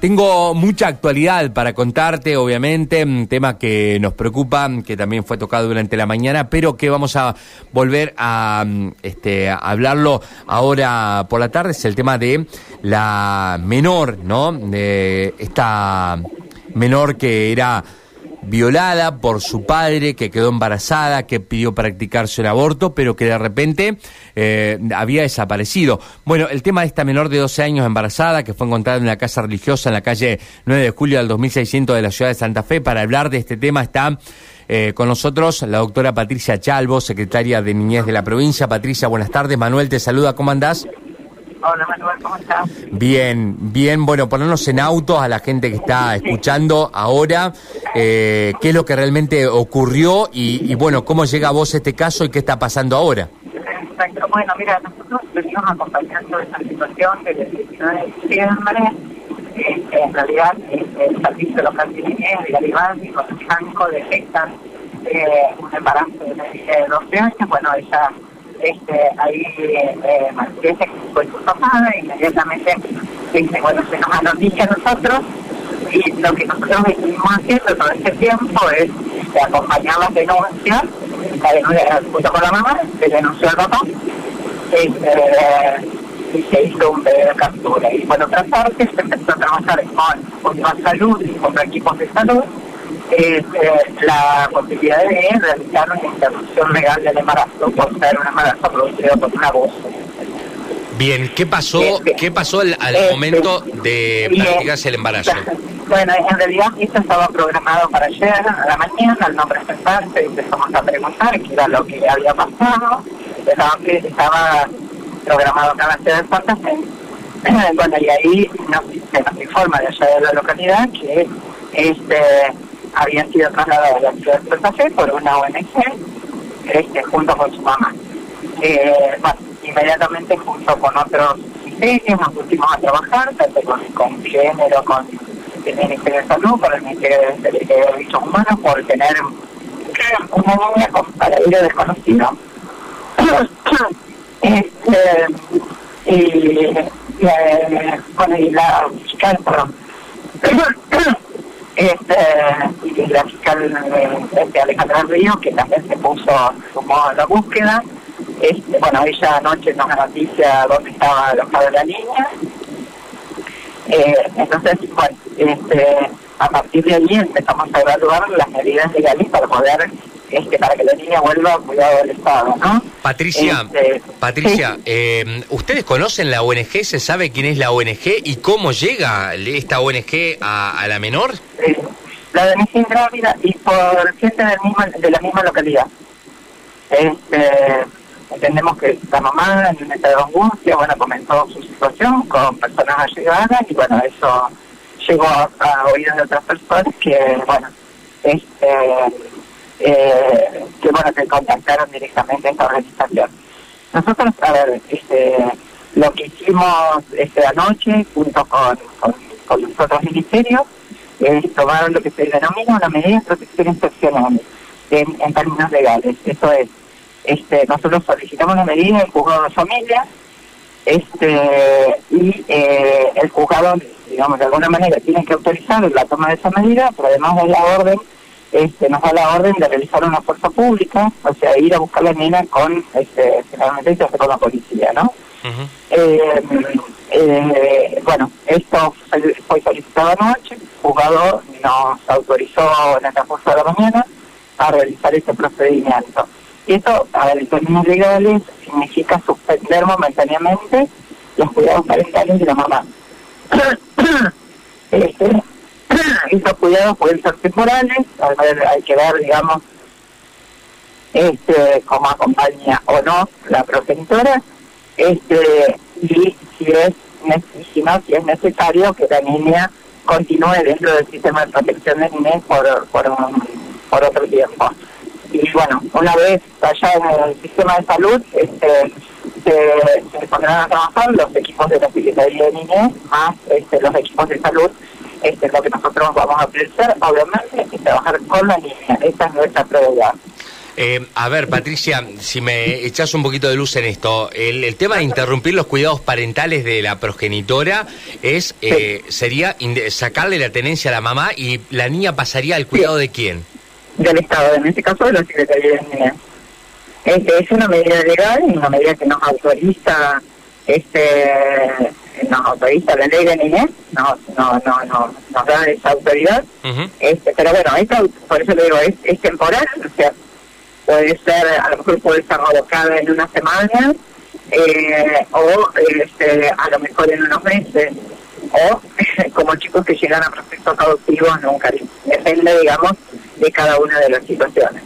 Tengo mucha actualidad para contarte, obviamente, un tema que nos preocupa, que también fue tocado durante la mañana, pero que vamos a volver a, este, a hablarlo ahora por la tarde, es el tema de la menor, ¿no? De esta menor que era violada por su padre, que quedó embarazada, que pidió practicarse un aborto, pero que de repente eh, había desaparecido. Bueno, el tema de esta menor de 12 años embarazada, que fue encontrada en una casa religiosa en la calle 9 de julio del 2600 de la ciudad de Santa Fe, para hablar de este tema está... Eh, con nosotros la doctora Patricia Chalvo, secretaria de Niñez de la provincia. Patricia, buenas tardes. Manuel te saluda, ¿cómo andás? Hola Manuel, ¿cómo estás? Bien, bien, bueno, ponernos en autos a la gente que está escuchando ahora, eh, qué es lo que realmente ocurrió y, bueno, cómo llega a vos este caso y qué está pasando ahora. Exacto, bueno, mira, nosotros venimos acompañando esta situación desde el 19 de diciembre. Este, en realidad, este, el servicio local de niñez de Garibaldi con Franco detectan eh, un embarazo de, de 12 años. Bueno, ella este, ahí eh, fue su papá, inmediatamente dice, bueno, se nos noticia a nosotros y lo que nosotros estuvimos haciendo todo este tiempo es este, acompañar las denuncias, la denuncia junto con la mamá, se denunció al papá este, y se hizo un de captura. Y por otra parte se empezó a trabajar con, con salud y con equipos de salud eh, la posibilidad de realizar una interrupción legal del embarazo por ser un embarazo producido por un abuso. Bien, ¿qué pasó, este, ¿qué pasó al, este, momento de practicarse el embarazo? Bueno, en realidad esto estaba programado para ayer a la mañana, el nombre sentarse y empezamos a preguntar qué era lo que había pasado. Estaba, estaba programado para hacer el Santa Bueno, y ahí nos, se nos informa de allá de la localidad que este había sido trasladado a la ciudad de Santa Fe por una ONG este, junto con su mamá. Eh, bueno, inmediatamente junto con otros ministerios nos pusimos a trabajar, tanto con, género, con el Ministerio de Salud, con el Ministerio de, Derechos Humanos, por tener una niña con paradero desconocido. este, y, eh, bueno, y la perdón, este, y la fiscal este, Alejandra Río, que también se puso como a la búsqueda. Este, bueno, ella anoche nos noticia dónde estaba alojada la niña. Eh, entonces, bueno, este, a partir de ahí empezamos a evaluar las medidas legales para poder este, para que la niña vuelva a cuidado del Estado, ¿no? Patricia, este, Patricia, eh, ¿ustedes conocen la ONG? ¿Se sabe quién es la ONG y cómo llega esta ONG a, la menor? la ONG Ingrávida y por gente del de la misma localidad. Este, entendemos que la mamá en un estado de angustia, bueno, comentó su situación con personas allegadas y bueno, eso llegó a, a oídos de otras personas que, bueno, este eh, que bueno que contactaron directamente a esta organización. Nosotros, a ver, este, lo que hicimos este anoche junto con, con, los otros ministerios es tomar lo que se denomina una medida de protección excepcional en, en términos legales. Eso es, este, nosotros solicitamos una medida del juzgado de familia este, y eh, el juzgado, digamos, de alguna manera tiene que autorizar la toma de esa medida, pero además de la orden este, nos da la orden de realizar una fuerza pública, o sea, ir a buscar la nena con, este, generalmente con la policía, ¿no? Eh, eh, bueno, esto fue solicitado anoche, el juzgado nos autorizó en el transcurso de la mañana a realizar este procedimiento. Y esto, a ver, en términos legales, significa suspender momentáneamente los cuidados parentales de la mamá. este, estos cuidados pueden ser temporales, hay que ver, digamos, este, cómo acompaña o no la progenitora, este, y si es si si es necesario que la niña continúe dentro del sistema de protección de niñez por, por, por otro tiempo. Y bueno, una vez allá en el sistema de salud, este, se, se pondrán a trabajar los equipos de la Secretaría de Niñez más este, los equipos de salud este, lo que nosotros vamos a ofrecer, obviamente, es trabajar con la niña. Esa es nuestra prioridad. Eh, a ver, Patricia, si me echas un poquito de luz en esto, el, tema de interrumpir los cuidados parentales de la progenitora es eh, sería sacarle la tenencia a la mamá y la niña pasaría al cuidado de quién? Del Estado, en este caso de la Secretaría de Niñez. Este, es una medida legal, una medida que nos autoriza este nos autoriza la ley de niñez, no, no, no, no nos da esa autoridad, este, pero bueno, esto, por eso le digo, es, es temporal, o sea, puede ser, a lo mejor puede estar colocada en una semana, eh, o este, a lo mejor en unos meses, o como chicos que llegan a procesos adoptivos nunca, depende, digamos, de cada una de las situaciones.